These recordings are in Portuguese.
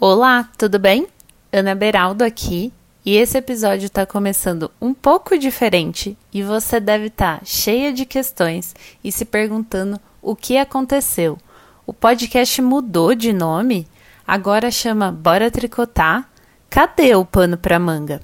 Olá, tudo bem? Ana Beraldo aqui e esse episódio está começando um pouco diferente e você deve estar tá cheia de questões e se perguntando o que aconteceu. O podcast mudou de nome? Agora chama Bora Tricotar? Cadê o pano para manga?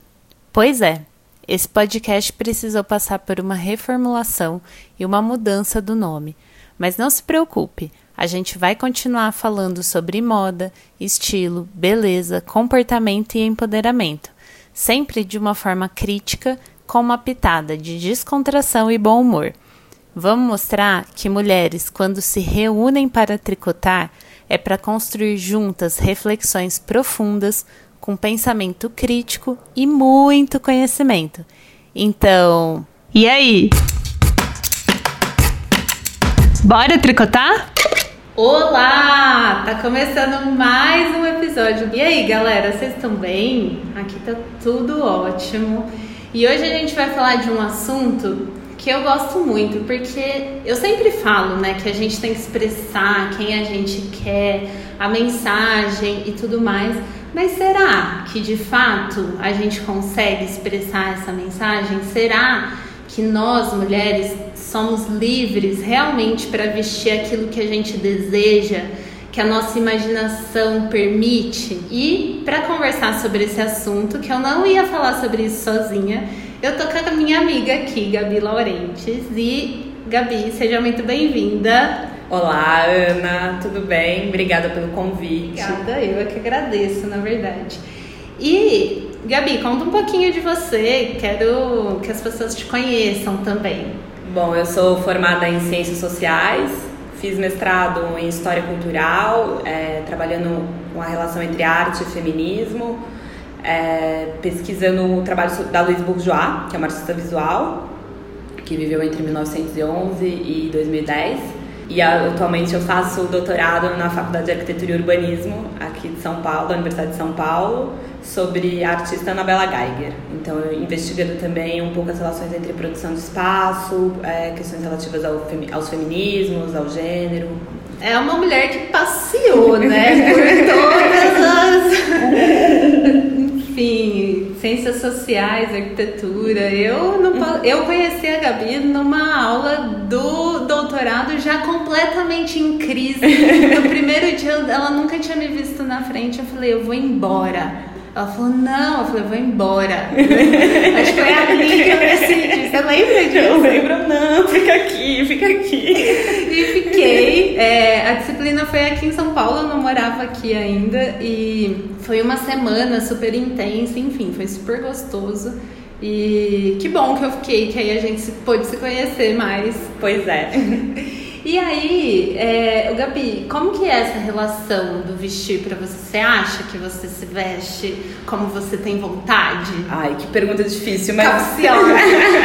Pois é, esse podcast precisou passar por uma reformulação e uma mudança do nome. Mas não se preocupe, a gente vai continuar falando sobre moda, estilo, beleza, comportamento e empoderamento, sempre de uma forma crítica, com uma pitada de descontração e bom humor. Vamos mostrar que mulheres, quando se reúnem para tricotar, é para construir juntas reflexões profundas, com pensamento crítico e muito conhecimento. Então, e aí? Bora tricotar? Olá! Tá começando mais um episódio. E aí, galera, vocês estão bem? Aqui tá tudo ótimo. E hoje a gente vai falar de um assunto que eu gosto muito, porque eu sempre falo, né, que a gente tem que expressar quem a gente quer, a mensagem e tudo mais. Mas será que de fato a gente consegue expressar essa mensagem? Será que nós mulheres somos livres realmente para vestir aquilo que a gente deseja, que a nossa imaginação permite. E para conversar sobre esse assunto, que eu não ia falar sobre isso sozinha, eu tô com a minha amiga aqui, Gabi Laurentes. E Gabi, seja muito bem-vinda. Olá, Ana, tudo bem? Obrigada pelo convite. Obrigada, eu é que agradeço, na verdade. E Gabi, conta um pouquinho de você, quero que as pessoas te conheçam também. Bom, eu sou formada em Ciências Sociais, fiz mestrado em História Cultural, é, trabalhando com a relação entre arte e feminismo, é, pesquisando o trabalho da Louise Bourgeois, que é uma artista visual, que viveu entre 1911 e 2010. E atualmente eu faço doutorado na Faculdade de Arquitetura e Urbanismo, aqui de São Paulo, da Universidade de São Paulo, sobre a artista Anabela Geiger. Então, investigando também um pouco as relações entre produção de espaço, é, questões relativas ao femi aos feminismos, ao gênero. É uma mulher que passeou, né, por todas as. Enfim, ciências sociais, arquitetura. Eu, não, eu conheci a Gabi numa aula do doutorado já completamente em crise. No primeiro dia, ela nunca tinha me visto na frente. Eu falei, eu vou embora. Ela falou, não, eu falei, eu vou embora. Acho que foi ali que eu decidi. Você lembra disso? Eu lembro, não, fica aqui, fica aqui. E fiquei. É, a disciplina foi aqui em São Paulo, eu não morava aqui ainda. E foi uma semana super intensa, enfim, foi super gostoso. E que bom que eu fiquei, que aí a gente pôde se conhecer mais. Pois é. E aí, é, o Gabi, como que é essa relação do vestir para você? Você acha que você se veste como você tem vontade? Ai, que pergunta difícil, mas... Capciona.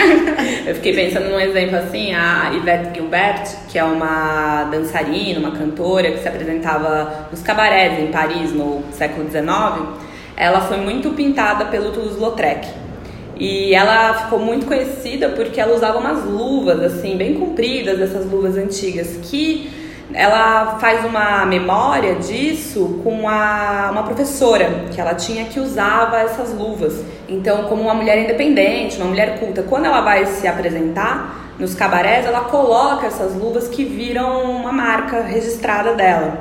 Eu fiquei pensando num exemplo assim, a Yvette Gilbert, que é uma dançarina, uma cantora que se apresentava nos cabarés em Paris no século XIX, ela foi muito pintada pelo Toulouse-Lautrec. E ela ficou muito conhecida porque ela usava umas luvas, assim, bem compridas, essas luvas antigas, que ela faz uma memória disso com a, uma professora que ela tinha que usava essas luvas. Então, como uma mulher independente, uma mulher culta, quando ela vai se apresentar nos cabarés, ela coloca essas luvas que viram uma marca registrada dela.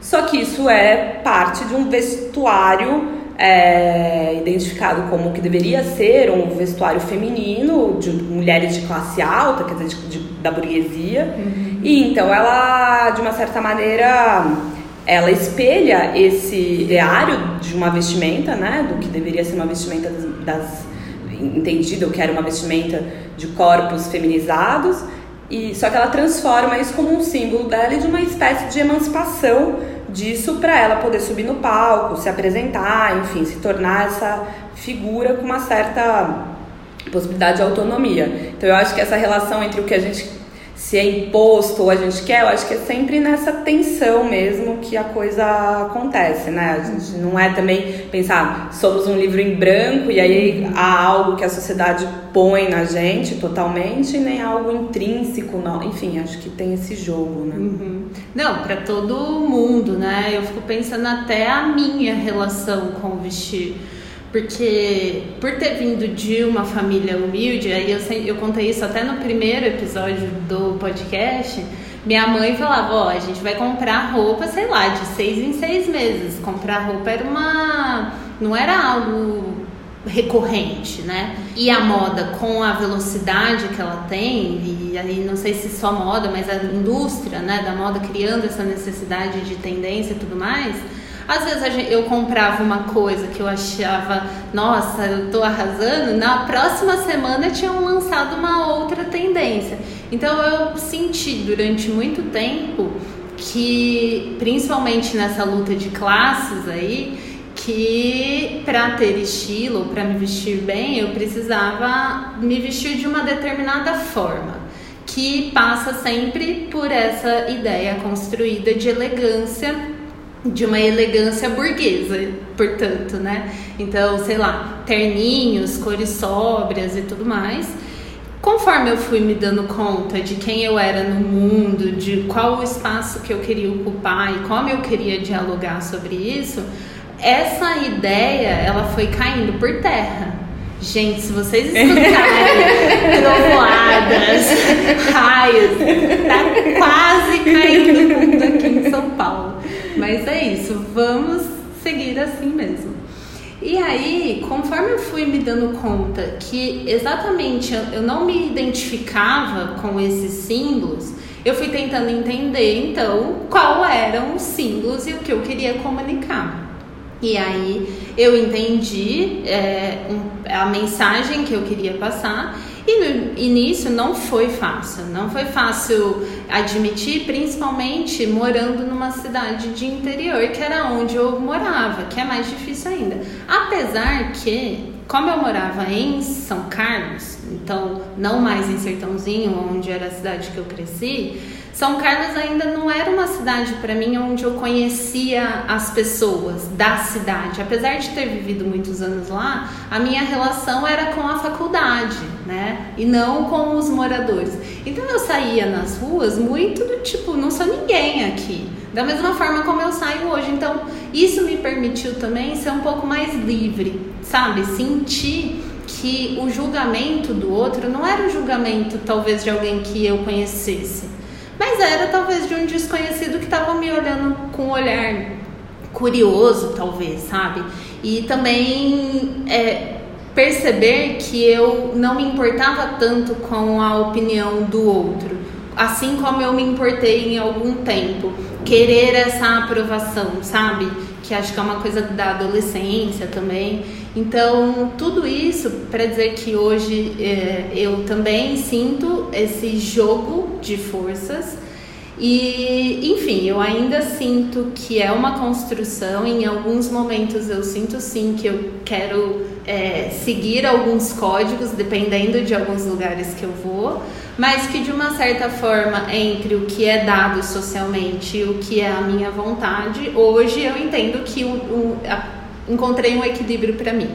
Só que isso é parte de um vestuário é, identificado como que deveria ser um vestuário feminino de mulheres de classe alta, quer dizer, de, de, da burguesia. Uhum. E então ela, de uma certa maneira, ela espelha esse ideário de uma vestimenta, né, do que deveria ser uma vestimenta das, das entendido que era uma vestimenta de corpos feminizados, e só que ela transforma isso como um símbolo dela e de uma espécie de emancipação disso para ela poder subir no palco, se apresentar, enfim, se tornar essa figura com uma certa possibilidade de autonomia. Então eu acho que essa relação entre o que a gente se é imposto ou a gente quer, eu acho que é sempre nessa tensão mesmo que a coisa acontece, né? A gente não é também pensar, somos um livro em branco e aí há algo que a sociedade põe na gente totalmente, nem algo intrínseco, não. enfim, acho que tem esse jogo, né? Uhum. Não, para todo mundo, né? Eu fico pensando até a minha relação com o vestir porque por ter vindo de uma família humilde, aí eu, eu contei isso até no primeiro episódio do podcast. Minha mãe falava: Ó, a gente vai comprar roupa, sei lá, de seis em seis meses. Comprar roupa era uma. não era algo recorrente, né? E a moda com a velocidade que ela tem, e aí não sei se só moda, mas a indústria, né, da moda criando essa necessidade de tendência e tudo mais às vezes gente, eu comprava uma coisa que eu achava, nossa, eu tô arrasando, na próxima semana tinham lançado uma outra tendência. Então eu senti durante muito tempo que, principalmente nessa luta de classes aí, que para ter estilo, para me vestir bem, eu precisava me vestir de uma determinada forma, que passa sempre por essa ideia construída de elegância de uma elegância burguesa, portanto, né? Então, sei lá, terninhos, cores sóbrias e tudo mais. Conforme eu fui me dando conta de quem eu era no mundo, de qual o espaço que eu queria ocupar e como eu queria dialogar sobre isso, essa ideia ela foi caindo por terra. Gente, se vocês escutarem trovoadas, raios, tá quase caindo o mundo aqui em São Paulo. Mas é isso, vamos seguir assim mesmo. E aí, conforme eu fui me dando conta que exatamente eu não me identificava com esses símbolos, eu fui tentando entender então qual eram os símbolos e o que eu queria comunicar. E aí eu entendi é, a mensagem que eu queria passar e no início não foi fácil, não foi fácil admitir, principalmente morando numa cidade de interior, que era onde eu morava, que é mais difícil ainda. Apesar que, como eu morava em São Carlos, então não mais em Sertãozinho, onde era a cidade que eu cresci, são Carlos ainda não era uma cidade para mim onde eu conhecia as pessoas da cidade. Apesar de ter vivido muitos anos lá, a minha relação era com a faculdade, né? E não com os moradores. Então eu saía nas ruas muito do tipo, não sou ninguém aqui. Da mesma forma como eu saio hoje. Então, isso me permitiu também ser um pouco mais livre, sabe? Sentir que o julgamento do outro não era o julgamento talvez de alguém que eu conhecesse mas era talvez de um desconhecido que estava me olhando com um olhar curioso, talvez, sabe? E também é, perceber que eu não me importava tanto com a opinião do outro, assim como eu me importei em algum tempo, querer essa aprovação, sabe? Que acho que é uma coisa da adolescência também. Então, tudo isso para dizer que hoje é, eu também sinto esse jogo de forças. E, enfim, eu ainda sinto que é uma construção. Em alguns momentos eu sinto sim que eu quero é, seguir alguns códigos, dependendo de alguns lugares que eu vou, mas que de uma certa forma, entre o que é dado socialmente e o que é a minha vontade, hoje eu entendo que o, o a, encontrei um equilíbrio para mim.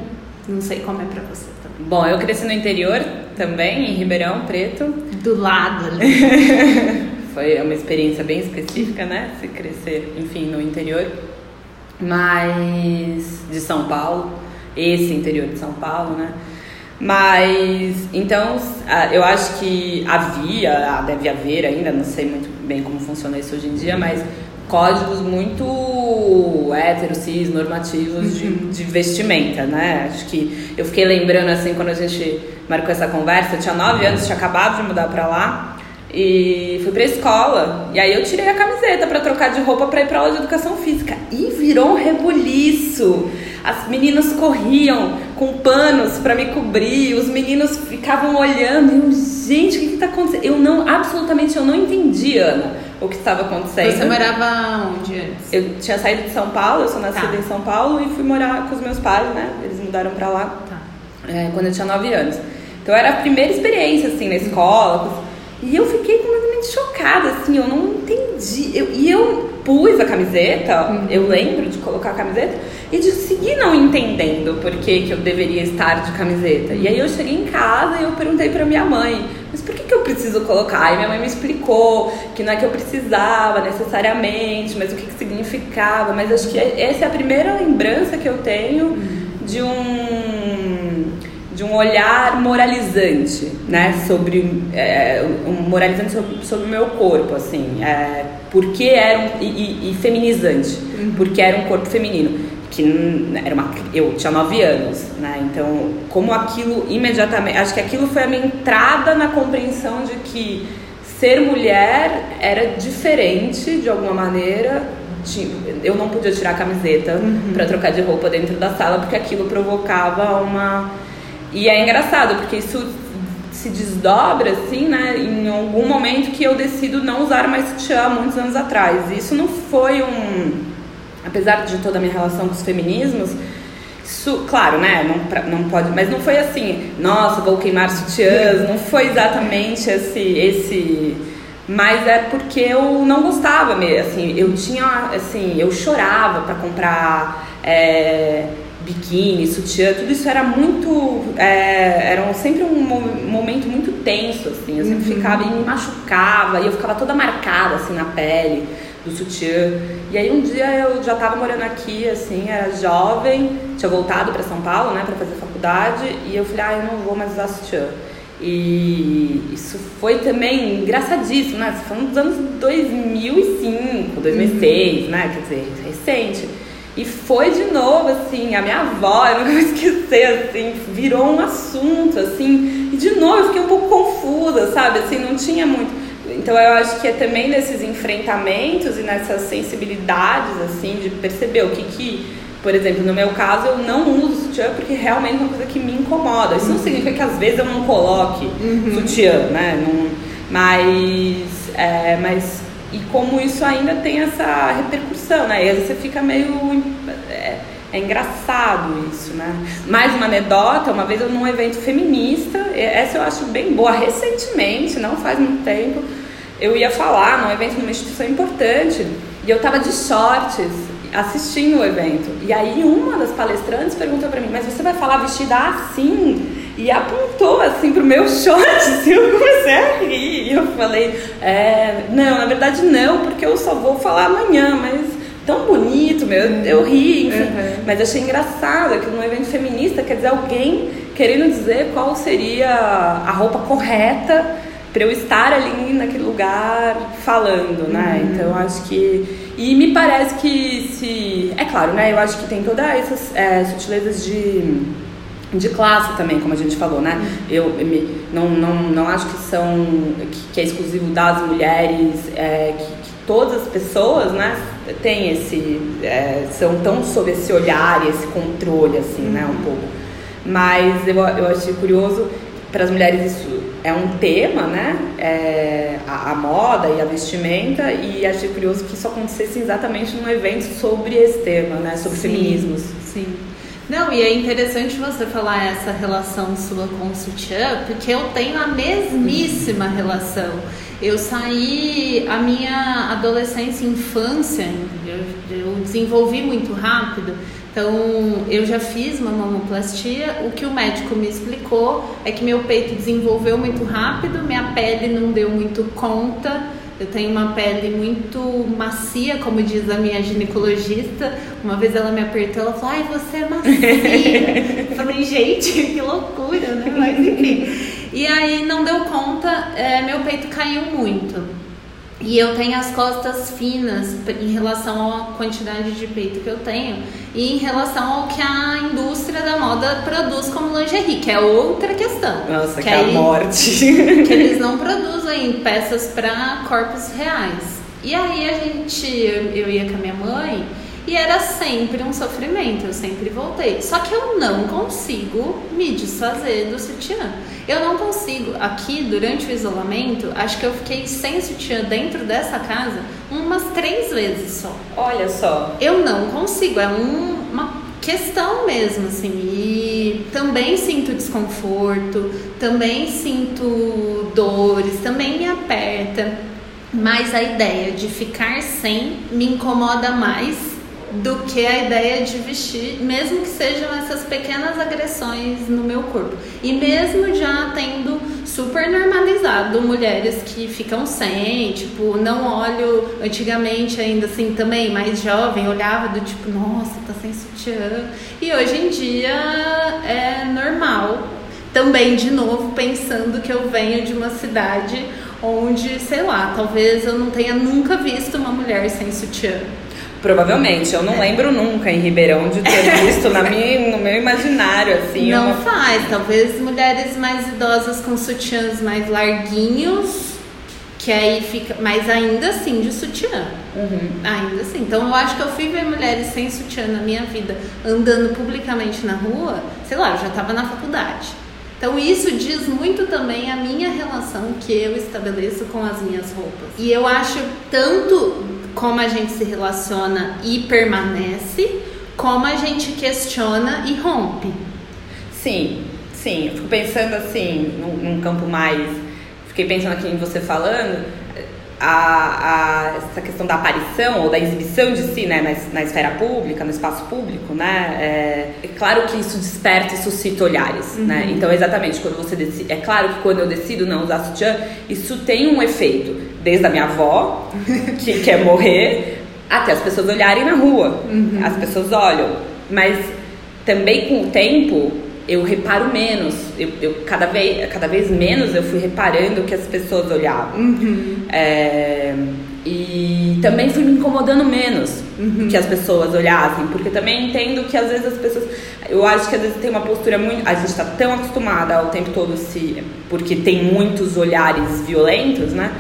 Não sei como é para você também. Bom, eu cresci no interior também, em Ribeirão Preto. Do lado ali. Foi uma experiência bem específica, né? Se crescer, enfim, no interior. Mas de São Paulo, esse interior de São Paulo, né? Mas então eu acho que havia, deve haver ainda, não sei muito bem como funciona isso hoje em dia, mas códigos muito hétero, cis, normativos de, uhum. de, vestimenta, né? Acho que eu fiquei lembrando assim quando a gente marcou essa conversa, eu tinha nove anos, tinha acabado de mudar pra lá e fui pra escola. E aí eu tirei a camiseta para trocar de roupa para ir pra aula de educação física. E virou um rebuliço. As meninas corriam com panos para me cobrir, os meninos ficavam olhando eu, gente, o que, que tá acontecendo? Eu não, absolutamente eu não entendi, Ana o que estava acontecendo. Você morava onde antes? Eu tinha saído de São Paulo, eu sou nascida tá. em São Paulo e fui morar com os meus pais, né? Eles mudaram para lá tá. é, quando eu tinha 9 anos. Então era a primeira experiência, assim, na escola. E eu fiquei completamente chocada, assim, eu não entendi. Eu, e eu pus a camiseta, uhum. eu lembro de colocar a camiseta, e de seguir não entendendo por que, que eu deveria estar de camiseta. E aí eu cheguei em casa e eu perguntei pra minha mãe, mas por que, que eu preciso colocar? E minha mãe me explicou que não é que eu precisava necessariamente, mas o que, que significava. Mas acho que essa é a primeira lembrança que eu tenho uhum. de um de um olhar moralizante, né, sobre é, um moralizante sobre, sobre, o meu corpo, assim, é, porque era um, e, e, feminizante, uhum. porque era um corpo feminino, que era uma, eu tinha nove anos, né, então como aquilo imediatamente, acho que aquilo foi a minha entrada na compreensão de que ser mulher era diferente de alguma maneira eu não podia tirar a camiseta uhum. para trocar de roupa dentro da sala porque aquilo provocava uma e é engraçado, porque isso se desdobra, assim, né, em algum momento que eu decido não usar mais sutiã muitos anos atrás. Isso não foi um. Apesar de toda a minha relação com os feminismos, isso, claro, né, não, não pode, mas não foi assim, nossa, vou queimar sutiãs, não foi exatamente esse, esse, mas é porque eu não gostava mesmo, assim, eu tinha, assim, eu chorava para comprar, é, biquíni, sutiã, tudo isso era muito. É, era sempre um momento muito tenso, assim. Eu sempre uhum. ficava e me machucava, e eu ficava toda marcada, assim, na pele do sutiã. E aí um dia eu já estava morando aqui, assim, era jovem, tinha voltado para São Paulo, né, para fazer faculdade, e eu falei, ah, eu não vou mais usar sutiã. E isso foi também engraçadíssimo, né? Falando dos anos 2005, 2006, uhum. né? Quer dizer, recente. E foi de novo, assim, a minha avó, eu nunca vou esquecer, assim, virou um assunto, assim, e de novo eu fiquei um pouco confusa, sabe, assim, não tinha muito. Então eu acho que é também nesses enfrentamentos e nessas sensibilidades, assim, de perceber o que que, por exemplo, no meu caso eu não uso sutiã porque realmente é uma coisa que me incomoda. Isso não significa que às vezes eu não coloque uhum. sutiã, né, não, mas, é, mas e como isso ainda tem essa repercussão, né? E às vezes você fica meio. É, é engraçado isso, né? Mais uma anedota, uma vez eu num evento feminista, essa eu acho bem boa, recentemente, não faz muito tempo, eu ia falar num evento numa instituição importante e eu tava de shorts assistindo o evento. E aí uma das palestrantes perguntou para mim, mas você vai falar vestida assim? E apontou assim pro meu short, assim, eu comecei a rir. E eu falei, é, não, na verdade não, porque eu só vou falar amanhã, mas tão bonito, meu, eu, ri, enfim. Uhum. Mas achei engraçado que num evento feminista, quer dizer, alguém querendo dizer qual seria a roupa correta para eu estar ali naquele lugar falando, né? Uhum. Então acho que e me parece que se é claro, né? Eu acho que tem todas essas é, sutilezas de de classe também, como a gente falou, né? Eu me, não, não, não acho que são que, que é exclusivo das mulheres, é, que, que, todas as pessoas, né, têm esse é, são tão sob esse olhar e esse controle, assim, uhum. né, um pouco. Mas eu, eu achei curioso para as mulheres isso é um tema, né? É, a, a, moda e a vestimenta e achei curioso que isso acontecesse exatamente num evento sobre esse tema, né? Sobre sim, feminismos. Sim. Não, e é interessante você falar essa relação sua com o sutiã, porque eu tenho a mesmíssima relação. Eu saí a minha adolescência e infância, eu, eu desenvolvi muito rápido, então eu já fiz uma mamoplastia. O que o médico me explicou é que meu peito desenvolveu muito rápido, minha pele não deu muito conta eu tenho uma pele muito macia, como diz a minha ginecologista. Uma vez ela me apertou, ela falou: "Ai, você é macia". eu falei: "Gente, que loucura, né?" Mas enfim. E aí não deu conta, é, meu peito caiu muito. E eu tenho as costas finas em relação à quantidade de peito que eu tenho e em relação ao que a indústria da moda produz como lingerie, que é outra questão. Nossa, que, que é a morte. Que eles não produzem peças para corpos reais. E aí a gente, eu, eu ia com a minha mãe e era sempre um sofrimento, eu sempre voltei. Só que eu não consigo me desfazer do sutiã. Eu não consigo. Aqui, durante o isolamento, acho que eu fiquei sem sutiã dentro dessa casa umas três vezes só. Olha só. Eu não consigo. É um, uma questão mesmo, assim. E também sinto desconforto, também sinto dores, também me aperta. Mas a ideia de ficar sem me incomoda mais do que a ideia de vestir, mesmo que sejam essas pequenas agressões no meu corpo. E mesmo já tendo super normalizado mulheres que ficam sem, tipo, não olho antigamente ainda assim também, mais jovem, olhava do tipo, nossa, tá sem sutiã. E hoje em dia é normal. Também, de novo, pensando que eu venho de uma cidade onde, sei lá, talvez eu não tenha nunca visto uma mulher sem sutiã. Provavelmente, eu não lembro nunca em Ribeirão de ter visto na minha, no meu imaginário, assim. Não uma... faz, talvez mulheres mais idosas com sutiãs mais larguinhos, que aí fica. Mas ainda assim de sutiã. Uhum. Ainda assim. Então eu acho que eu fui ver mulheres sem sutiã na minha vida andando publicamente na rua, sei lá, eu já tava na faculdade. Então isso diz muito também a minha relação que eu estabeleço com as minhas roupas. E eu acho tanto como a gente se relaciona e permanece, como a gente questiona e rompe. Sim, sim. Eu fico pensando assim, num, num campo mais. Fiquei pensando aqui em você falando, a, a, essa questão da aparição ou da exibição de si né, na, na esfera pública, no espaço público, né? É, é claro que isso desperta e suscita olhares, uhum. né? Então, exatamente, quando você decide, é claro que quando eu decido não usar sutiã, isso tem um efeito, desde a minha avó, que quer morrer, até as pessoas olharem na rua. Uhum. As pessoas olham, mas também com o tempo eu reparo menos. Eu, eu, cada, vez, cada vez menos eu fui reparando que as pessoas olhavam. Uhum. É, e também fui me incomodando menos uhum. que as pessoas olhassem, porque também entendo que às vezes as pessoas. Eu acho que às vezes tem uma postura muito. A gente está tão acostumada ao tempo todo se. Porque tem muitos olhares violentos, né?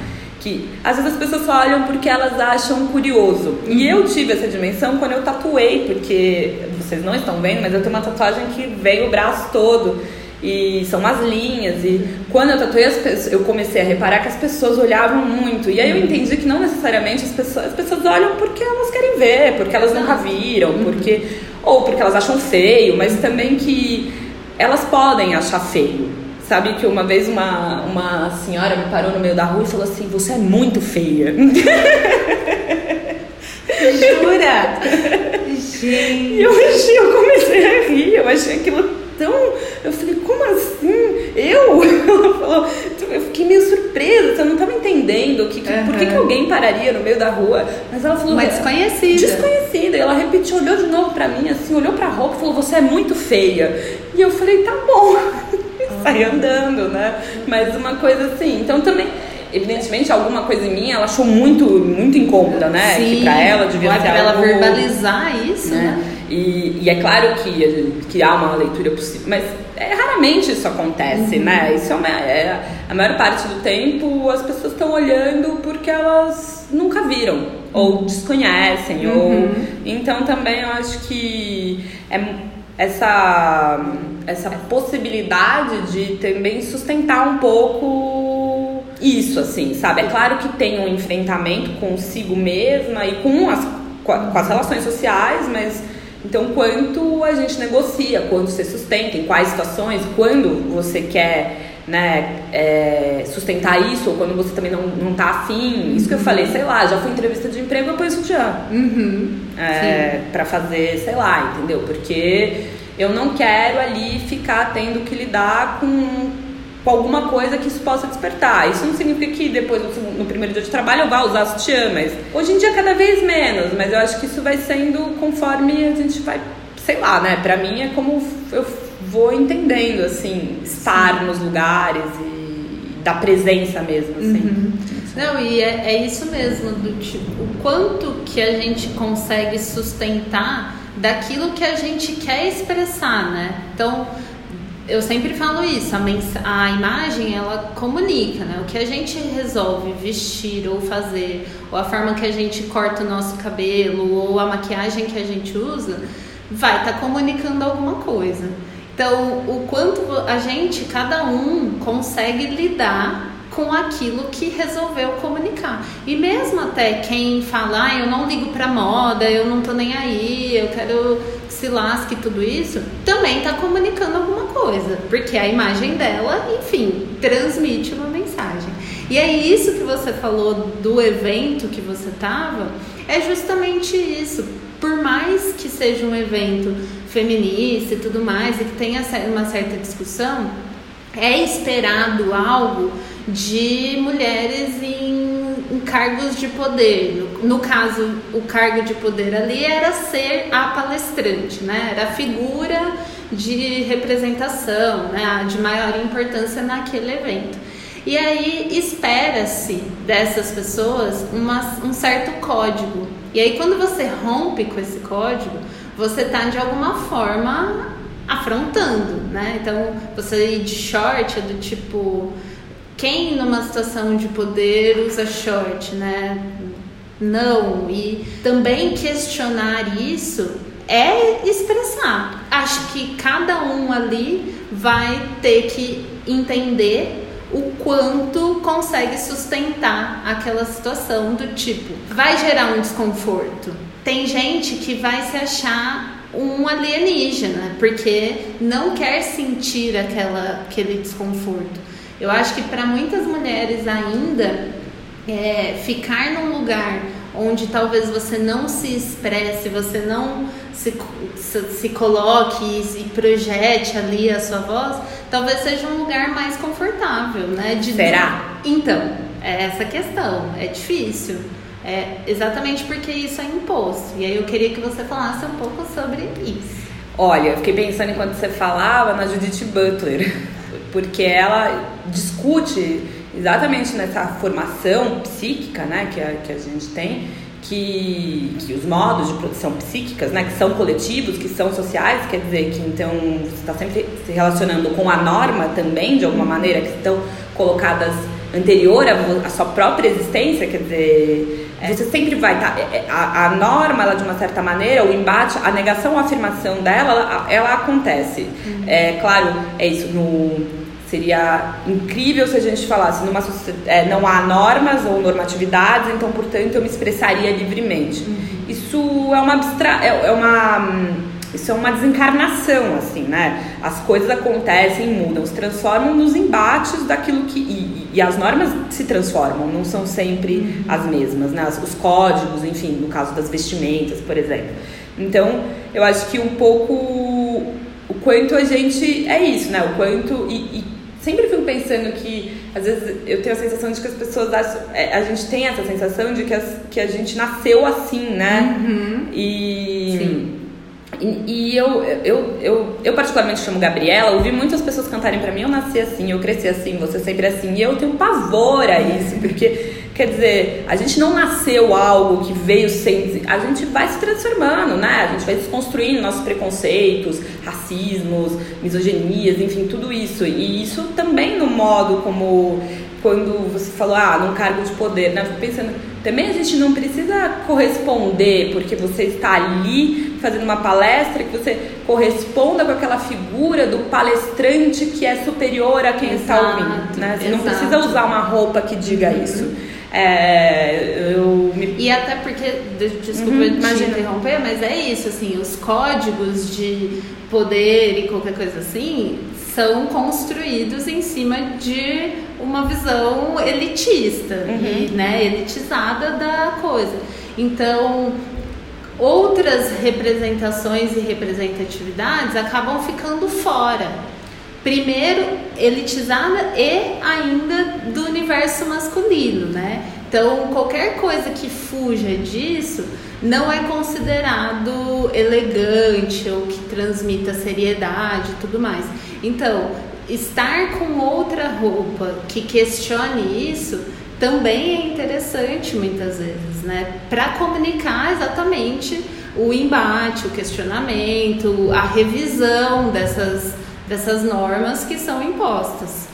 Que às vezes as pessoas só olham porque elas acham curioso. E eu tive essa dimensão quando eu tatuei, porque vocês não estão vendo, mas eu tenho uma tatuagem que veio o braço todo. E são umas linhas. E quando eu tatuei, pessoas, eu comecei a reparar que as pessoas olhavam muito. E aí eu entendi que não necessariamente as pessoas, as pessoas olham porque elas querem ver, porque elas nunca viram, porque ou porque elas acham feio, mas também que elas podem achar feio. Sabe que uma vez uma, uma senhora me parou no meio da rua e falou assim: Você é muito feia. Jura? Gente. E eu eu comecei a rir, eu achei aquilo tão. Eu falei: Como assim? Eu? Ela falou: Eu fiquei meio surpresa, você não estava entendendo que, que uhum. por que, que alguém pararia no meio da rua. Mas ela falou: Uma desconhecida. Desconhecida. E ela repetiu, olhou de novo pra mim, assim, olhou pra roupa e falou: Você é muito feia. E eu falei: Tá bom sair andando, né? Mas uma coisa assim. Então também evidentemente alguma coisa em mim ela achou muito muito incômoda né Sim, que para ela devia ser pra algo, ela verbalizar isso né, né? E, e, é claro que, que há uma leitura possível mas é, raramente isso acontece uhum. né isso é, uma, é, a maior parte do tempo as pessoas estão olhando porque elas nunca viram ou desconhecem uhum. ou então também eu acho que é essa, essa possibilidade de também sustentar um pouco isso, assim, sabe? É claro que tem um enfrentamento consigo mesma e com as, com as relações sociais, mas então quanto a gente negocia, quando você sustenta, em quais situações, quando você quer né, é, sustentar isso, ou quando você também não, não tá afim. Isso que eu falei, sei lá, já fui entrevista de emprego, eu ponho sutiã. Uhum. É, pra fazer, sei lá, entendeu? Porque eu não quero ali ficar tendo que lidar com, com alguma coisa que isso possa despertar. Isso não significa que depois, no primeiro dia de trabalho, eu vá usar sutiã, mas hoje em dia cada vez menos. Mas eu acho que isso vai sendo conforme a gente vai, sei lá, né? Pra mim é como eu vou entendendo, assim, estar nos lugares e da presença mesmo, assim. Uhum. Não, e é, é isso mesmo, do tipo, o quanto que a gente consegue sustentar daquilo que a gente quer expressar, né? Então, eu sempre falo isso, a, a imagem ela comunica, né? O que a gente resolve vestir ou fazer, ou a forma que a gente corta o nosso cabelo, ou a maquiagem que a gente usa, vai estar tá comunicando alguma coisa. Então, o quanto a gente, cada um, consegue lidar com aquilo que resolveu comunicar. E mesmo até quem fala, ah, eu não ligo pra moda, eu não tô nem aí, eu quero se lasque tudo isso, também está comunicando alguma coisa, porque a imagem dela, enfim, transmite uma mensagem. E é isso que você falou do evento que você estava, é justamente isso. Por mais que seja um evento feminista e tudo mais, e que tenha uma certa discussão, é esperado algo de mulheres em, em cargos de poder. No, no, caso, o cargo de poder ali era ser a palestrante, né? Era a figura de representação, né? de maior importância naquele evento. E aí espera-se dessas pessoas uma, um certo código. E aí quando você rompe com esse código, você está de alguma forma afrontando, né? Então você ir de short é do tipo quem numa situação de poder usa short, né? Não. E também questionar isso é expressar. Acho que cada um ali vai ter que entender o quanto consegue sustentar aquela situação do tipo, vai gerar um desconforto. Tem gente que vai se achar um alienígena porque não quer sentir aquela, aquele desconforto. Eu acho que para muitas mulheres ainda é, ficar num lugar onde talvez você não se expresse, você não se, se, se coloque e, projete ali a sua voz, talvez seja um lugar mais confortável, né? De, Será? Então, é essa questão, é difícil. É exatamente porque isso é imposto. E aí eu queria que você falasse um pouco sobre isso. Olha, eu fiquei pensando enquanto você falava na Judith Butler, porque ela discute exatamente nessa formação psíquica né, que, a, que a gente tem que, que, os modos de produção psíquicas, né, que são coletivos, que são sociais, quer dizer que então você está sempre se relacionando com a norma também, de alguma maneira, que estão colocadas anterior à, à sua própria existência, quer dizer. Você sempre vai estar. Tá, é, é, a, a, norma, ela de uma certa maneira, o embate, a negação ou afirmação dela, ela, ela acontece. Uhum. É claro, é isso no Seria incrível se a gente falasse numa é, não há normas ou normatividades, então portanto eu me expressaria livremente. Uhum. Isso é uma abstra é, é uma isso é uma desencarnação assim, né? As coisas acontecem, mudam, se transformam nos embates daquilo que e, e as normas se transformam, não são sempre as mesmas, né? Os códigos, enfim, no caso das vestimentas, por exemplo. Então, eu acho que um pouco o quanto a gente é isso, né? O quanto e, e sempre fico pensando que, às vezes, eu tenho a sensação de que as pessoas acham, é, a gente tem essa sensação de que, as, que a gente nasceu assim, né? Uhum. E. Sim. E, e, eu, eu, eu, eu particularmente chamo Gabriela, ouvi muitas pessoas cantarem para mim, eu nasci assim, eu cresci assim, você sempre assim, e eu tenho pavor a isso, porque Quer dizer, a gente não nasceu algo que veio sem. A gente vai se transformando, né? A gente vai desconstruindo nossos preconceitos, racismos, misoginias, enfim, tudo isso. E isso também no modo como quando você falou, ah, num cargo de poder, né? Pensando, também a gente não precisa corresponder porque você está ali fazendo uma palestra que você corresponda com aquela figura do palestrante que é superior a quem exato, está ouvindo, né? Você exato. não precisa usar uma roupa que diga uhum. isso. É, eu me... E até porque, desculpa uhum, te interromper, mas é isso, assim, os códigos de poder e qualquer coisa assim são construídos em cima de uma visão elitista uhum. e né, elitizada da coisa. Então, outras representações e representatividades acabam ficando fora primeiro elitizada e ainda do universo masculino, né? Então, qualquer coisa que fuja disso não é considerado elegante ou que transmita seriedade e tudo mais. Então, estar com outra roupa que questione isso também é interessante muitas vezes, né? Para comunicar exatamente o embate, o questionamento, a revisão dessas dessas normas que são impostas.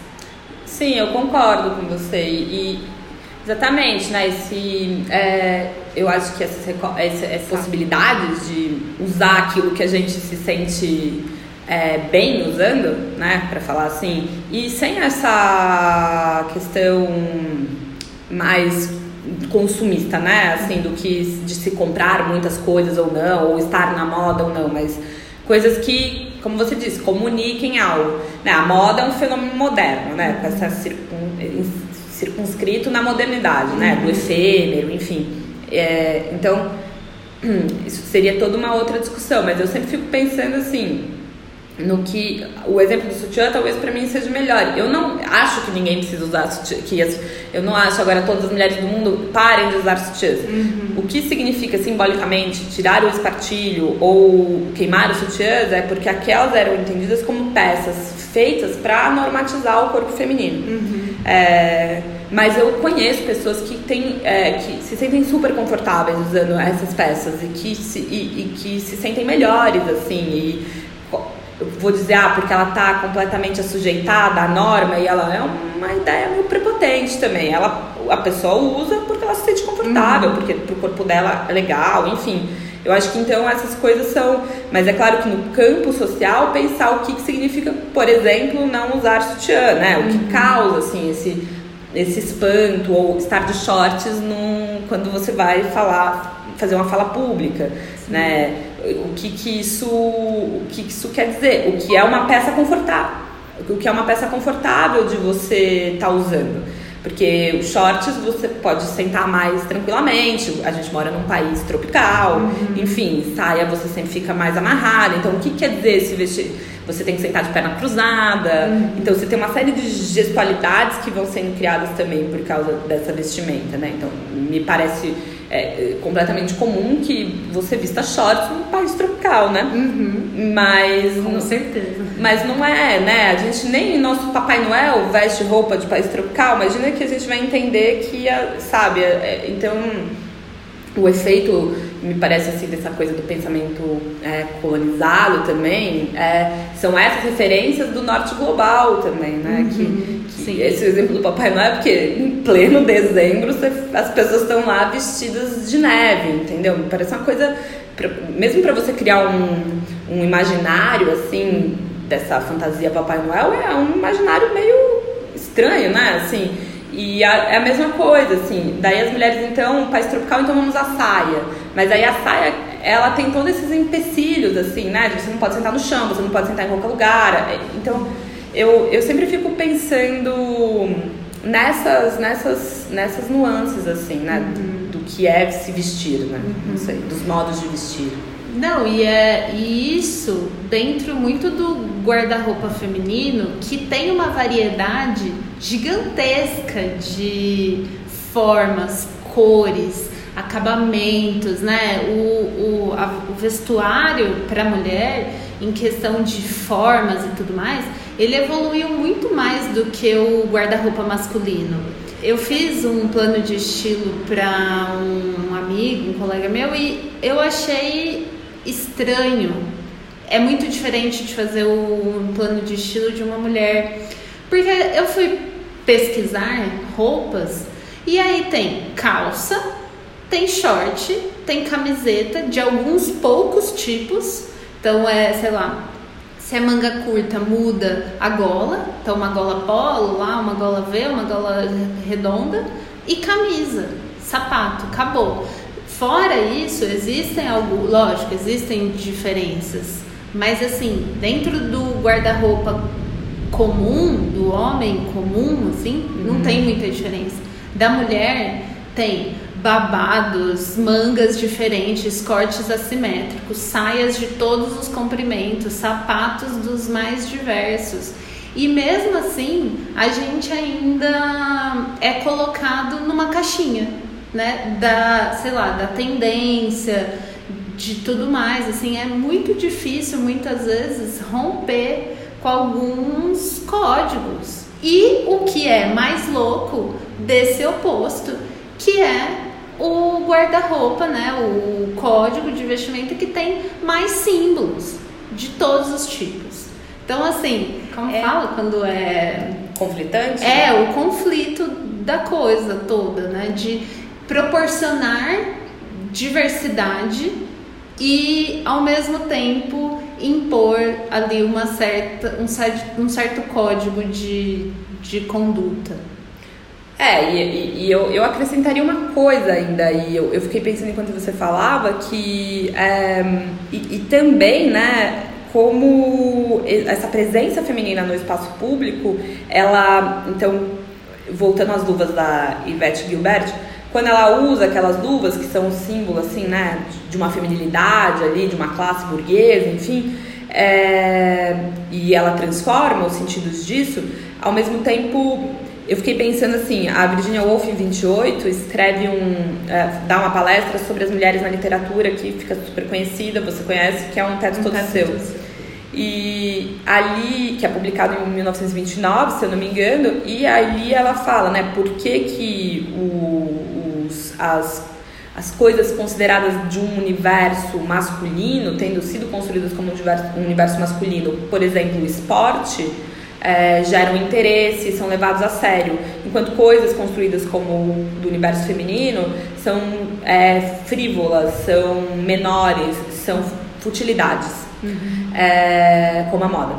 Sim, eu concordo com você. E exatamente, né? Esse, é, eu acho que essas, essas possibilidades de usar aquilo que a gente se sente é, bem usando, né? Para falar assim, e sem essa questão mais consumista, né? Assim, do que de se comprar muitas coisas ou não, ou estar na moda ou não, mas coisas que, como você disse, comuniquem algo. Né? A moda é um fenômeno moderno, né? Circun, circunscrito na modernidade, né? Do efêmero, enfim. É, então, isso seria toda uma outra discussão, mas eu sempre fico pensando assim, no que o exemplo do sutiã talvez para mim seja melhor. Eu não acho que ninguém precisa usar sutiã, que as, eu não acho agora todas as mulheres do mundo parem de usar sutiãs. Uhum. O que significa simbolicamente tirar o espartilho ou queimar os sutiãs é porque aquelas eram entendidas como peças feitas para normatizar o corpo feminino. Uhum. É, mas eu conheço pessoas que, têm, é, que se sentem super confortáveis usando essas peças e que se, e, e que se sentem melhores assim e eu vou dizer, ah, porque ela está completamente assujeitada à norma e ela é uma ideia meio prepotente também. Ela, a pessoa usa porque ela se sente confortável, uhum. porque pro corpo dela é legal, enfim. Eu acho que então essas coisas são. Mas é claro que no campo social, pensar o que, que significa, por exemplo, não usar sutiã, né? O que uhum. causa, assim, esse, esse espanto, ou estar de shorts num, quando você vai falar, fazer uma fala pública, Sim. né? O que, que isso o que, que isso quer dizer? O que é uma peça confortável o que é uma peça confortável de você estar tá usando. Porque os shorts você pode sentar mais tranquilamente a gente mora num país tropical uhum. enfim saia você sempre fica mais amarrada. Então o que quer dizer esse vestir você tem que sentar de perna cruzada? Uhum. então você tem uma série de gestualidades que vão sendo criadas também por causa dessa vestimenta né? Então me parece é completamente comum que você vista shorts num país tropical, né? Uhum. Mas. Com não, certeza. Mas não é, né? A gente nem nosso Papai Noel veste roupa de país tropical. Imagina que a gente vai entender que, sabe? É, então o efeito, me parece assim, dessa coisa do pensamento é, colonizado também, é, são essas referências do norte global também, né? Uhum, que, que esse exemplo do Papai Noel é porque em pleno dezembro você, as pessoas estão lá vestidas de neve, entendeu? Me parece uma coisa, pra, mesmo para você criar um, um imaginário assim dessa fantasia Papai Noel, é um imaginário meio estranho, né? Assim, e a, é a mesma coisa, assim. Daí as mulheres, então, país tropical, então vamos usar saia. Mas aí a saia, ela tem todos esses empecilhos, assim, né? Você não pode sentar no chão, você não pode sentar em qualquer lugar. É, então, eu, eu sempre fico pensando nessas, nessas, nessas nuances, assim, né? Uhum. Do, do, que é se vestir, né? Uhum. Não sei, dos modos de vestir. Não, e é e isso dentro muito do guarda-roupa feminino que tem uma variedade gigantesca de formas, cores, acabamentos, né? O, o, a, o vestuário para mulher, em questão de formas e tudo mais, ele evoluiu muito mais do que o guarda-roupa masculino. Eu fiz um plano de estilo para um amigo, um colega meu, e eu achei estranho. É muito diferente de fazer o plano de estilo de uma mulher. Porque eu fui pesquisar roupas e aí tem calça, tem short, tem camiseta de alguns poucos tipos. Então é, sei lá, se é manga curta, muda a gola. Então uma gola polo lá, uma gola V, uma gola redonda e camisa, sapato, acabou. Fora isso, existem algo, lógico, existem diferenças, mas assim, dentro do guarda-roupa comum, do homem comum, assim, uhum. não tem muita diferença. Da mulher tem babados, mangas diferentes, cortes assimétricos, saias de todos os comprimentos, sapatos dos mais diversos. E mesmo assim, a gente ainda é colocado numa caixinha né, da, sei lá, da tendência, de tudo mais, assim, é muito difícil muitas vezes romper com alguns códigos. E o que é mais louco desse oposto, que é o guarda-roupa, né, o código de vestimenta que tem mais símbolos de todos os tipos. Então, assim, como é, fala quando é conflitante? É, o conflito da coisa toda, né, de proporcionar diversidade e ao mesmo tempo impor ali uma certa, um, certo, um certo código de, de conduta. É, e, e eu, eu acrescentaria uma coisa ainda, e eu, eu fiquei pensando enquanto você falava, que. É, e, e também, né, como essa presença feminina no espaço público, ela. Então, voltando às luvas da Ivete Gilbert, quando ela usa aquelas luvas que são um símbolo, assim, né, de uma feminilidade ali, de uma classe burguesa, enfim, é, e ela transforma os sentidos disso, ao mesmo tempo eu fiquei pensando assim, a Virginia Woolf em 28 escreve um, é, dá uma palestra sobre as mulheres na literatura que fica super conhecida, você conhece, que é um teto um todo teto seu. E ali, que é publicado em 1929, se eu não me engano, e ali ela fala, né, por que que o, os, as, as coisas consideradas de um universo masculino, tendo sido construídas como um universo, masculino, por exemplo, o esporte, é, geram interesse, são levados a sério, enquanto coisas construídas como do universo feminino são é, frívolas, são menores, são futilidades, uhum. é, como a moda,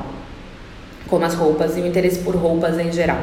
como as roupas e o interesse por roupas em geral.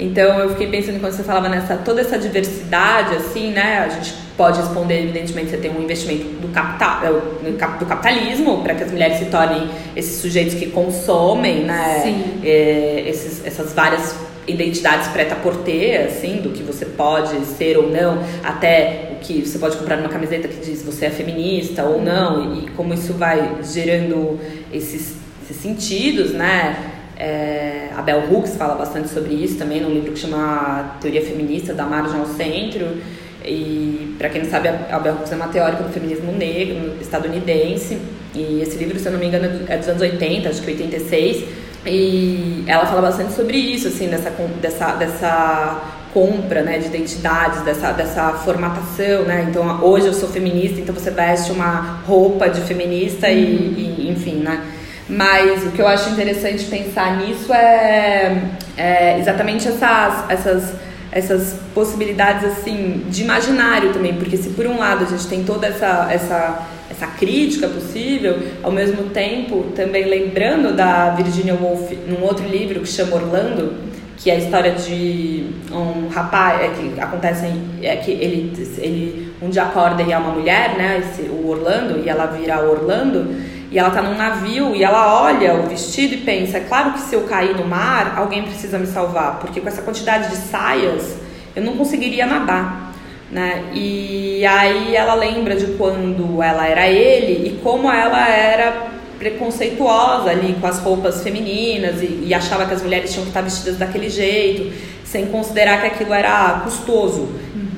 Então eu fiquei pensando quando você falava nessa toda essa diversidade assim, né? A gente pode responder evidentemente você tem um investimento do capital, é, do capitalismo para que as mulheres se tornem esses sujeitos que consomem, né? É, esses, essas várias identidades preta por ter, assim, do que você pode ser ou não, até o que você pode comprar numa camiseta que diz você é feminista ou não, e, e como isso vai gerando esses, esses sentidos, né? É, a Bell Hooks fala bastante sobre isso também num livro que chama Teoria Feminista, da margem ao centro. E, para quem não sabe, a Bell Hooks é uma teórica do feminismo negro estadunidense. E esse livro, se eu não me engano, é dos anos 80, acho que 86. E ela fala bastante sobre isso, assim, dessa, dessa, dessa compra né, de identidades, dessa, dessa formatação, né? Então, hoje eu sou feminista, então você veste uma roupa de feminista e, e enfim, né? Mas o que eu acho interessante pensar nisso é, é exatamente essas, essas, essas possibilidades assim de imaginário também, porque se por um lado a gente tem toda essa, essa, essa crítica possível, ao mesmo tempo também lembrando da Virginia Woolf num outro livro que chama Orlando, que é a história de um rapaz é, que acontece é, que ele, ele um dia acorda e é uma mulher, né, esse, o Orlando, e ela vira Orlando e ela tá num navio e ela olha o vestido e pensa: é claro que se eu cair no mar, alguém precisa me salvar, porque com essa quantidade de saias eu não conseguiria nadar. Né? E aí ela lembra de quando ela era ele e como ela era preconceituosa ali com as roupas femininas e, e achava que as mulheres tinham que estar vestidas daquele jeito, sem considerar que aquilo era custoso,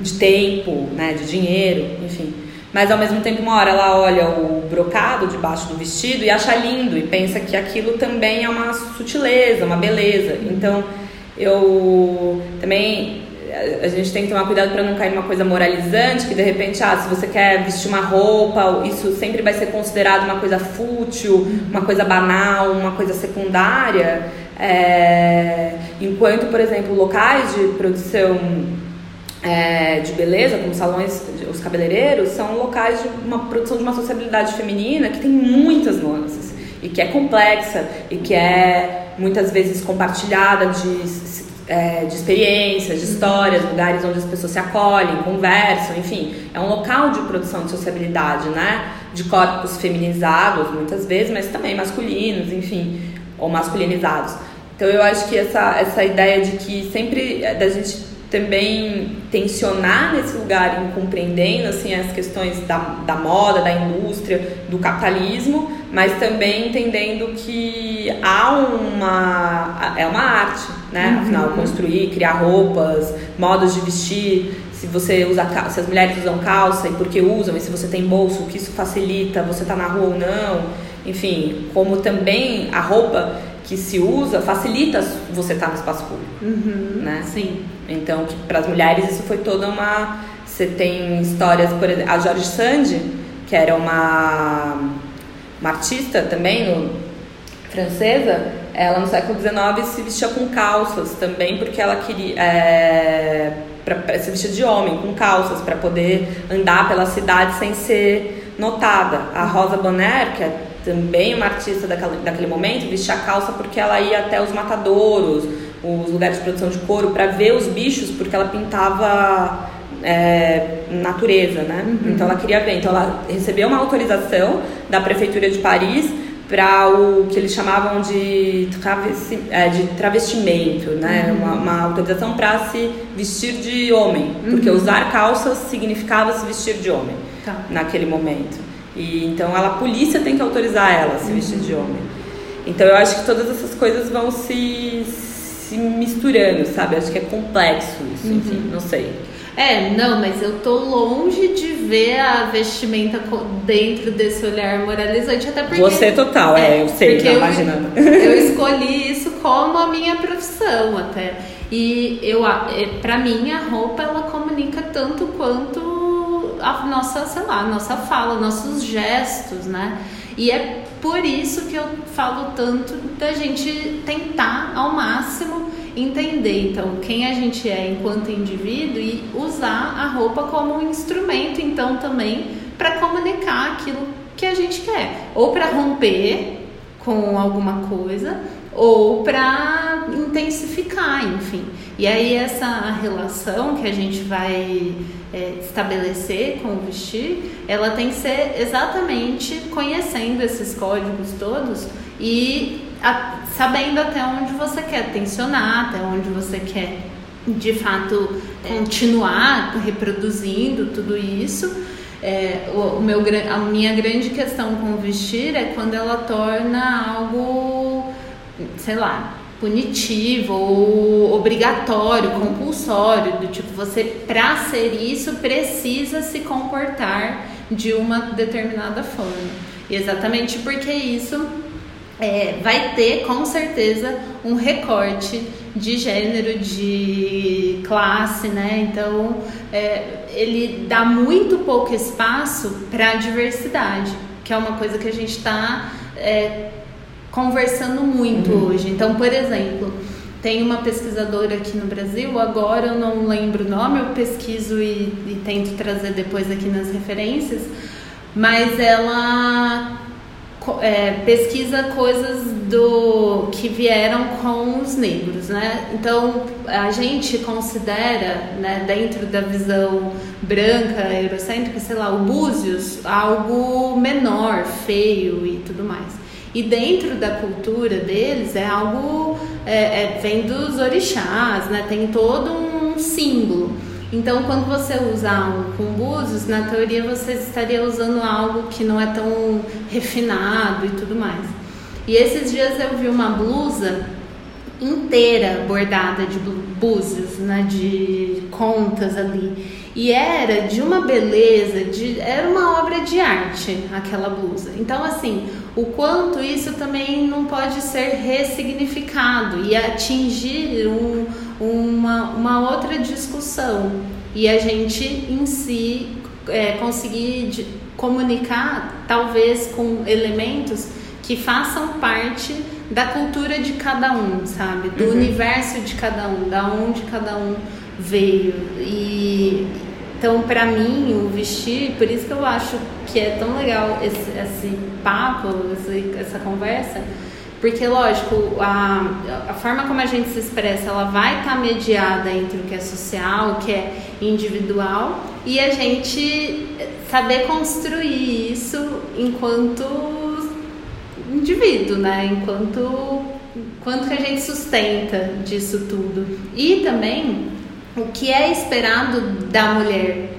de tempo, né, de dinheiro, enfim. Mas ao mesmo tempo, uma hora ela olha o brocado debaixo do vestido e acha lindo e pensa que aquilo também é uma sutileza, uma beleza. Então, eu também a gente tem que tomar cuidado para não cair numa coisa moralizante, que de repente, ah, se você quer vestir uma roupa, isso sempre vai ser considerado uma coisa fútil, uma coisa banal, uma coisa secundária. É... Enquanto, por exemplo, locais de produção é, de beleza, como salões, os cabeleireiros, são locais de uma produção de uma sociabilidade feminina que tem muitas nuances e que é complexa e que é muitas vezes compartilhada de, é, de experiências, de histórias, lugares onde as pessoas se acolhem, conversam, enfim, é um local de produção de sociabilidade, né? De corpos feminizados muitas vezes, mas também masculinos, enfim, ou masculinizados. Então eu acho que essa, essa ideia de que sempre da gente também tensionar nesse lugar em compreendendo assim as questões da, da moda, da indústria, do capitalismo, mas também entendendo que há uma é uma arte, né? Uhum. Afinal, construir, criar roupas, modos de vestir, se você usa se as mulheres usam calça e por que usam, e se você tem bolso, o que isso facilita, você tá na rua ou não, enfim, como também a roupa que se usa facilita você estar no espaço público, uhum, né? Sim. Então, para as mulheres isso foi toda uma você tem histórias, por exemplo, a George Sand, que era uma, uma artista também no, francesa, ela no século XIX se vestia com calças também porque ela queria é, pra, pra, se vestia de homem com calças para poder andar pela cidade sem ser notada. A Rosa Bonheur, que é também uma artista daquele, daquele momento, vestia calça porque ela ia até os matadouros, os lugares de produção de couro para ver os bichos, porque ela pintava é, natureza, né? Uhum. Então ela queria ver. Então ela recebeu uma autorização da prefeitura de Paris para o que eles chamavam de, travesti, é, de travestimento, né? Uhum. Uma, uma, autorização para se vestir de homem, uhum. porque usar calças significava se vestir de homem tá. naquele momento. E então ela, a polícia tem que autorizar ela a se vestir de uhum. homem. Então eu acho que todas essas coisas vão se, se misturando, sabe? Acho que é complexo isso, enfim, uhum. não sei. É, não, mas eu tô longe de ver a vestimenta dentro desse olhar moralizante, até porque. Você total, é, é eu sei, tô imaginando. Eu escolhi isso como a minha profissão até. E eu, é, para mim, a roupa ela comunica tanto quanto a nossa, sei lá, a nossa fala, nossos gestos, né? E é por isso que eu falo tanto da gente tentar ao máximo entender então quem a gente é enquanto indivíduo e usar a roupa como um instrumento então também para comunicar aquilo que a gente quer. Ou para romper com alguma coisa ou para intensificar, enfim. E aí essa relação que a gente vai é, estabelecer com o vestir, ela tem que ser exatamente conhecendo esses códigos todos e a, sabendo até onde você quer tensionar, até onde você quer de fato continuar reproduzindo tudo isso. É, o, o, meu, a minha grande questão com o vestir é quando ela torna algo, sei lá, punitivo ou obrigatório, compulsório, do tipo você para ser isso precisa se comportar de uma determinada forma. E exatamente porque isso é, vai ter com certeza um recorte de gênero, de classe, né? Então é, ele dá muito pouco espaço para a diversidade, que é uma coisa que a gente está é, conversando muito uhum. hoje. Então, por exemplo, tem uma pesquisadora aqui no Brasil, agora eu não lembro o nome, eu pesquiso e, e tento trazer depois aqui nas referências, mas ela é, pesquisa coisas do que vieram com os negros, né? Então a gente considera, né, dentro da visão branca, eurocêntrica, sei lá, o Búzios algo menor, feio e tudo mais. E dentro da cultura deles é algo é, é, vem dos orixás, né? Tem todo um símbolo. Então, quando você usa algo com búzios, na teoria você estaria usando algo que não é tão refinado e tudo mais. E esses dias eu vi uma blusa inteira bordada de búzios, né, de contas ali. E era de uma beleza, de, era uma obra de arte aquela blusa. Então, assim, o quanto isso também não pode ser ressignificado e atingir um, uma, uma outra discussão. E a gente em si é, conseguir de, comunicar, talvez com elementos que façam parte da cultura de cada um, sabe? Do uhum. universo de cada um, da onde cada um veio. E então, para mim, o vestir, por isso que eu acho que é tão legal esse, esse papo, esse, essa conversa, porque, lógico, a, a forma como a gente se expressa, ela vai estar tá mediada entre o que é social, o que é individual, e a gente saber construir isso enquanto indivíduo, né? Enquanto quanto que a gente sustenta disso tudo. E também o que é esperado da mulher.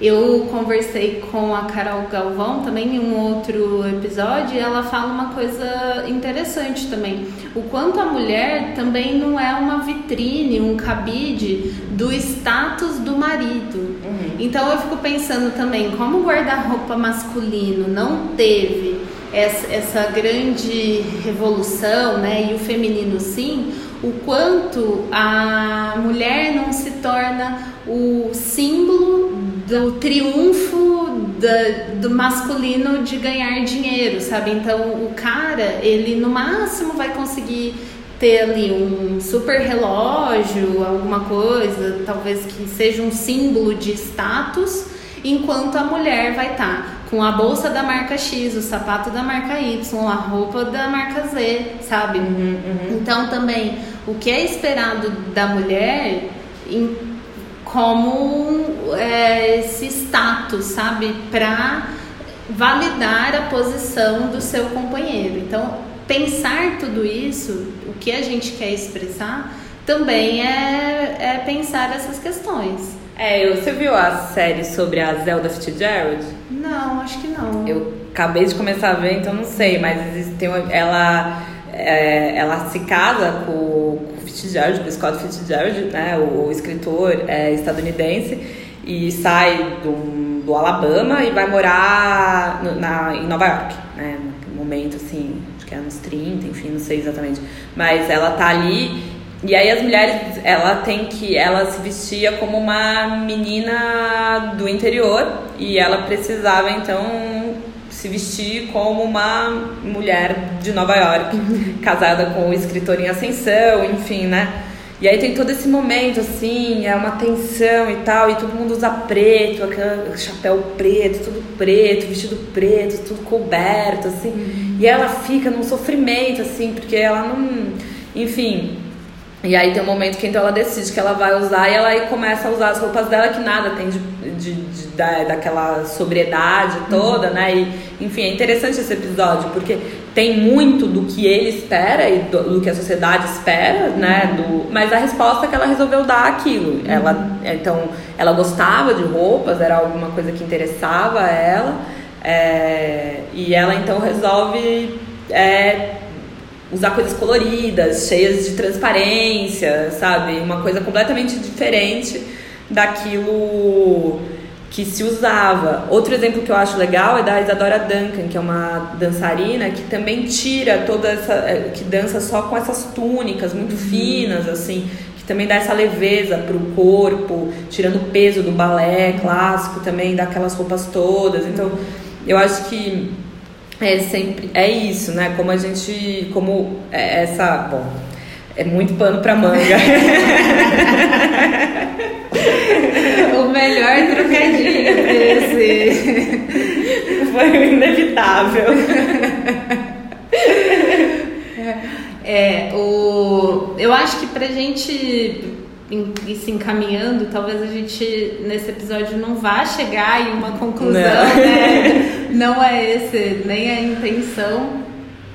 Eu conversei com a Carol Galvão também em um outro episódio e ela fala uma coisa interessante também. O quanto a mulher também não é uma vitrine, um cabide do status do marido. Uhum. Então eu fico pensando também como o guarda-roupa masculino não teve essa, essa grande revolução, né? E o feminino sim, o quanto a mulher não se torna o símbolo do triunfo da, do masculino de ganhar dinheiro, sabe? Então o cara, ele no máximo vai conseguir ter ali um super relógio, alguma coisa, talvez que seja um símbolo de status, enquanto a mulher vai estar tá com a bolsa da marca X, o sapato da marca Y, a roupa da marca Z, sabe? Uhum, uhum. Então também o que é esperado da mulher em, como é, esse status, sabe? Para validar a posição do seu companheiro. Então, pensar tudo isso, o que a gente quer expressar, também é, é pensar essas questões. É, você viu a série sobre a Zelda Fitzgerald? Não, acho que não. Eu acabei de começar a ver, então não sei, mas existe uma, ela, é, ela se casa com, o Fitzgerald, com o Scott Fitzgerald, né, o, o escritor é, estadunidense, e sai do, do Alabama e vai morar no, na, em Nova York, né, no momento assim, acho que é anos 30, enfim, não sei exatamente. Mas ela tá ali e aí as mulheres, ela tem que, ela se vestia como uma menina do interior e ela precisava então se vestir como uma mulher de Nova York, casada com o escritor em ascensão, enfim, né? E aí tem todo esse momento, assim, é uma tensão e tal, e todo mundo usa preto, aquele chapéu preto, tudo preto, vestido preto, tudo coberto, assim. Uhum. E ela fica num sofrimento, assim, porque ela não. Enfim, e aí tem um momento que então ela decide que ela vai usar e ela aí começa a usar as roupas dela que nada tem de, de, de da, daquela sobriedade toda, uhum. né? E, enfim, é interessante esse episódio porque tem muito do que ele espera e do, do que a sociedade espera, né? uhum. né? Do, mas a resposta é que ela resolveu dar aquilo. Uhum. Ela, então, ela gostava de roupas, era alguma coisa que interessava a ela. É, e ela então resolve é, usar coisas coloridas, cheias de transparência, sabe? Uma coisa completamente diferente daquilo que se usava. Outro exemplo que eu acho legal é da Isadora Duncan, que é uma dançarina que também tira toda essa. É, que dança só com essas túnicas muito uhum. finas, assim, que também dá essa leveza para o corpo, tirando o peso do balé clássico também, daquelas roupas todas. Então, eu acho que é sempre é isso, né? Como a gente, como é essa, bom, é muito pano para manga. o melhor trocadilho desse foi o inevitável. É, o, eu acho que pra gente e se encaminhando, talvez a gente nesse episódio não vá chegar em uma conclusão, não. né? Não é esse nem a intenção,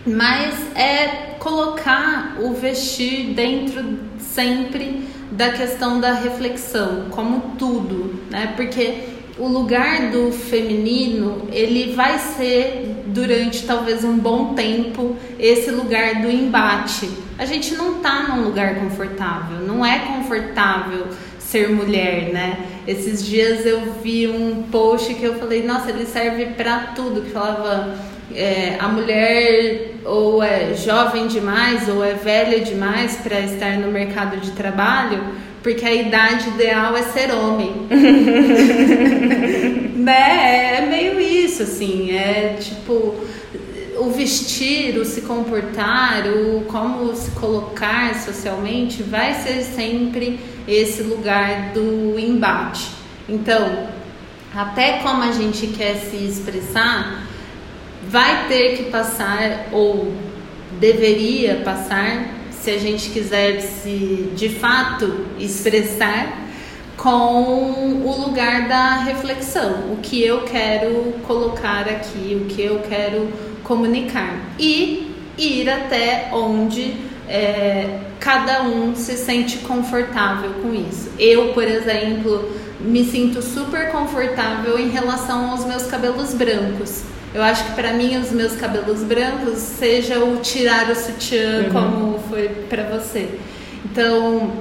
mas é colocar o vestir dentro sempre da questão da reflexão, como tudo, né? Porque o lugar do feminino, ele vai ser durante talvez um bom tempo esse lugar do embate. A gente não tá num lugar confortável, não é confortável ser mulher, né? Esses dias eu vi um post que eu falei, nossa, ele serve para tudo, que falava é, a mulher ou é jovem demais ou é velha demais para estar no mercado de trabalho porque a idade ideal é ser homem. né? É meio isso, assim, é tipo o vestir, o se comportar, o como se colocar socialmente vai ser sempre esse lugar do embate. Então, até como a gente quer se expressar, vai ter que passar ou deveria passar se a gente quiser se de fato expressar com o lugar da reflexão, o que eu quero colocar aqui, o que eu quero comunicar e ir até onde é, cada um se sente confortável com isso. Eu, por exemplo, me sinto super confortável em relação aos meus cabelos brancos. Eu acho que para mim os meus cabelos brancos seja o tirar o sutiã uhum. como foi para você. Então,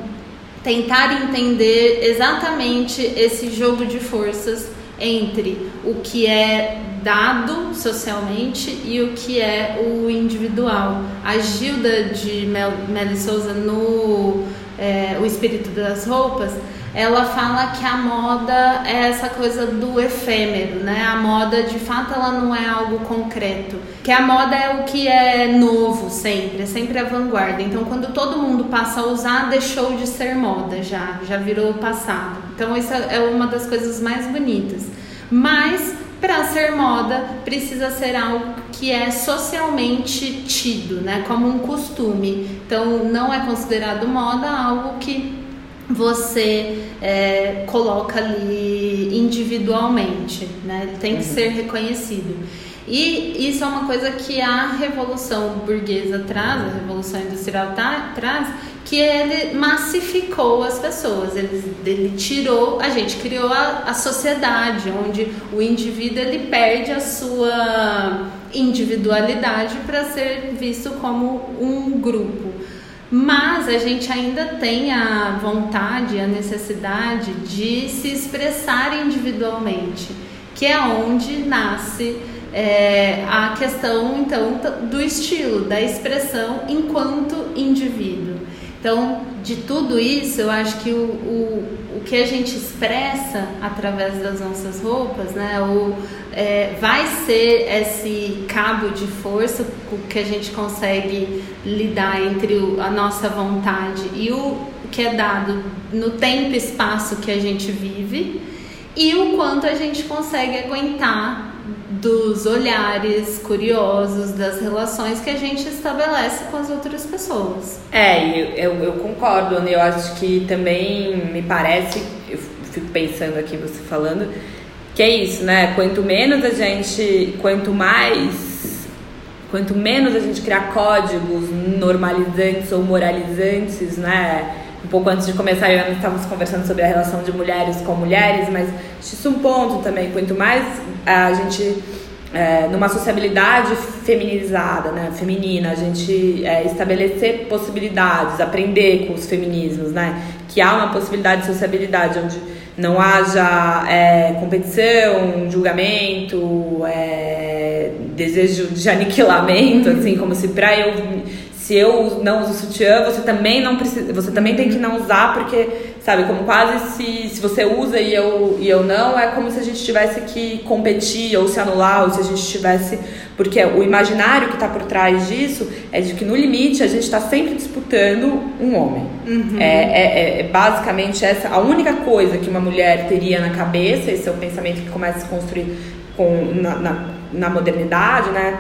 tentar entender exatamente esse jogo de forças entre o que é dado socialmente e o que é o individual. A Gilda de Mel, Souza no é, O Espírito das Roupas ela fala que a moda é essa coisa do efêmero, né? A moda, de fato, ela não é algo concreto. Que a moda é o que é novo sempre, é sempre a vanguarda. Então, quando todo mundo passa a usar, deixou de ser moda já, já virou passado. Então, isso é uma das coisas mais bonitas. Mas para ser moda precisa ser algo que é socialmente tido, né, como um costume. Então não é considerado moda algo que você é, coloca ali individualmente, né? Ele tem que uhum. ser reconhecido. E isso é uma coisa que a revolução burguesa traz, a revolução industrial tá, traz, que ele massificou as pessoas, ele, ele tirou, a gente criou a, a sociedade, onde o indivíduo ele perde a sua individualidade para ser visto como um grupo. Mas a gente ainda tem a vontade, a necessidade de se expressar individualmente, que é onde nasce é, a questão então do estilo, da expressão enquanto indivíduo. Então, de tudo isso, eu acho que o, o, o que a gente expressa através das nossas roupas, né, o, é, vai ser esse cabo de força que a gente consegue lidar entre o, a nossa vontade e o que é dado no tempo e espaço que a gente vive e o quanto a gente consegue aguentar dos olhares curiosos, das relações que a gente estabelece com as outras pessoas. É, eu, eu, concordo, eu acho que também me parece, eu fico pensando aqui você falando, que é isso, né? Quanto menos a gente, quanto mais, quanto menos a gente criar códigos normalizantes ou moralizantes, né? Um pouco antes de começar, eu estávamos conversando sobre a relação de mulheres com mulheres, mas isso é um ponto também. Quanto mais a gente, é, numa sociabilidade feminizada, né, feminina, a gente é, estabelecer possibilidades, aprender com os feminismos, né, que há uma possibilidade de sociabilidade onde não haja é, competição, julgamento, é, desejo de aniquilamento, assim, como se para eu se eu não uso sutiã, você também não precisa, você também tem que não usar porque, sabe, como quase se, se você usa e eu, e eu não, é como se a gente tivesse que competir ou se anular, ou se a gente tivesse, porque o imaginário que está por trás disso é de que no limite a gente está sempre disputando um homem. Uhum. É, é, é, basicamente essa a única coisa que uma mulher teria na cabeça, esse é o pensamento que começa a se construir com, na, na, na modernidade, né?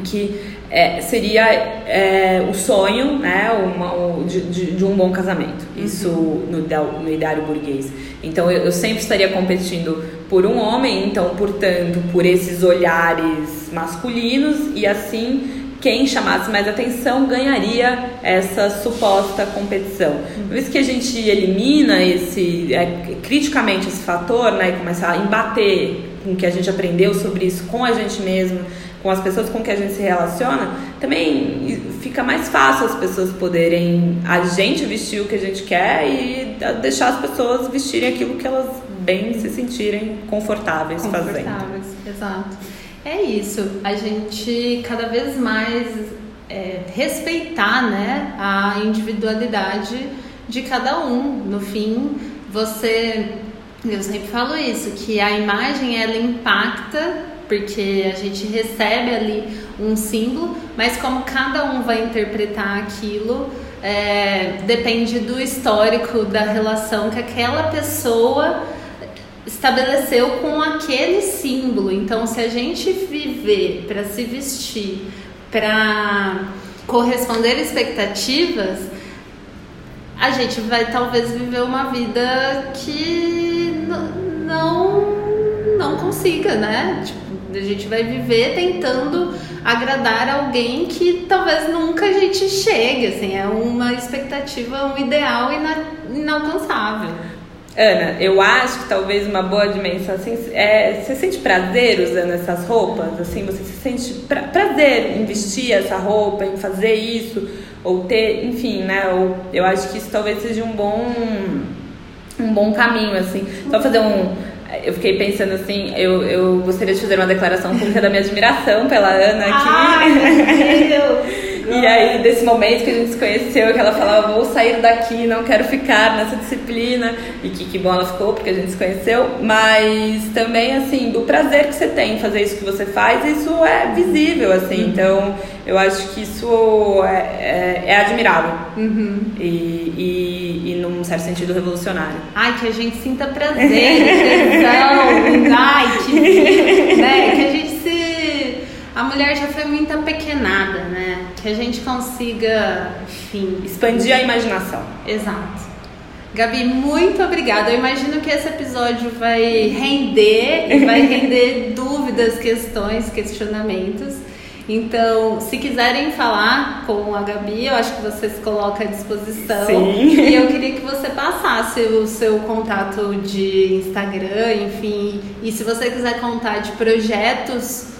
Que é, seria é, o sonho né, uma, o, de, de, um bom casamento. Uhum. Isso no, no ideário burguês. Então eu, eu, sempre estaria competindo por um homem, então, portanto, por esses olhares masculinos, e assim quem chamasse mais atenção ganharia essa suposta competição. Uhum. Por isso que a gente elimina esse é, criticamente esse fator né, e começa a embater com o que a gente aprendeu sobre isso com a gente mesmo com as pessoas com que a gente se relaciona, também fica mais fácil as pessoas poderem a gente vestir o que a gente quer e deixar as pessoas vestirem aquilo que elas bem se sentirem confortáveis, confortáveis fazendo. Exato. É isso. A gente cada vez mais é, respeitar, né, a individualidade de cada um. No fim, você eu sempre falo isso, que a imagem ela impacta porque a gente recebe ali um símbolo, mas como cada um vai interpretar aquilo, é, depende do histórico da relação que aquela pessoa estabeleceu com aquele símbolo. Então, se a gente viver para se vestir, para corresponder expectativas, a gente vai talvez viver uma vida que não não consiga, né? Tipo, a gente vai viver tentando agradar alguém que talvez nunca a gente chegue, assim, é uma expectativa, um ideal ina inalcançável. Ana, eu acho que talvez uma boa dimensão assim é você sente prazer usando essas roupas, assim, você se sente pra, prazer em vestir essa roupa, em fazer isso ou ter, enfim, né? Eu acho que isso talvez seja um bom um bom caminho assim. Só fazer um eu fiquei pensando assim, eu, eu gostaria de fazer uma declaração pública da minha admiração pela Ana aqui. Ai, meu Deus. E aí, desse momento que a gente se conheceu, que ela falava, vou sair daqui, não quero ficar nessa disciplina. E que, que bom ela ficou, porque a gente se conheceu. Mas também, assim, do prazer que você tem em fazer isso que você faz, isso é visível, assim. Uhum. Então, eu acho que isso é, é, é admirável. Uhum. E, e, e, num certo sentido, revolucionário. Ai, que a gente sinta prazer, tesão, insight, né? Que a gente a mulher já foi muito apequenada, né? Que a gente consiga, enfim. Expandir a imaginação. Exato. Gabi, muito obrigada. Eu imagino que esse episódio vai render vai render dúvidas, questões, questionamentos. Então, se quiserem falar com a Gabi, eu acho que você se coloca à disposição. Sim. E eu queria que você passasse o seu contato de Instagram, enfim. E se você quiser contar de projetos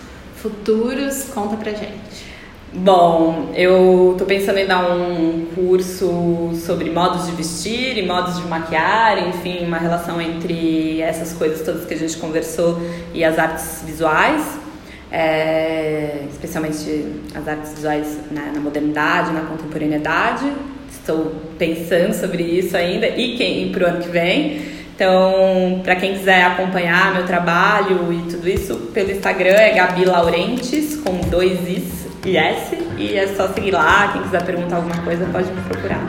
futuros, conta pra gente. Bom, eu tô pensando em dar um curso sobre modos de vestir e modos de maquiar, enfim, uma relação entre essas coisas todas que a gente conversou e as artes visuais, é, especialmente as artes visuais né, na modernidade, na contemporaneidade. Estou pensando sobre isso ainda e quem o ano que vem. Então, para quem quiser acompanhar meu trabalho e tudo isso, pelo Instagram é Gabi Laurentes, com dois Is e S, e é só seguir lá. Quem quiser perguntar alguma coisa, pode me procurar.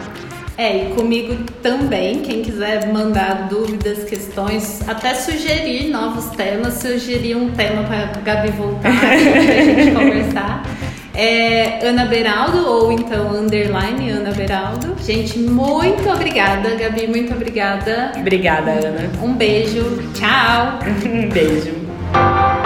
É, e comigo também, quem quiser mandar dúvidas, questões, até sugerir novos temas, sugerir um tema para Gabi voltar, para a gente conversar é Ana Beraldo, ou então underline Ana Beraldo. Gente, muito obrigada, Gabi, muito obrigada. Obrigada, Ana. Um beijo, tchau. um beijo.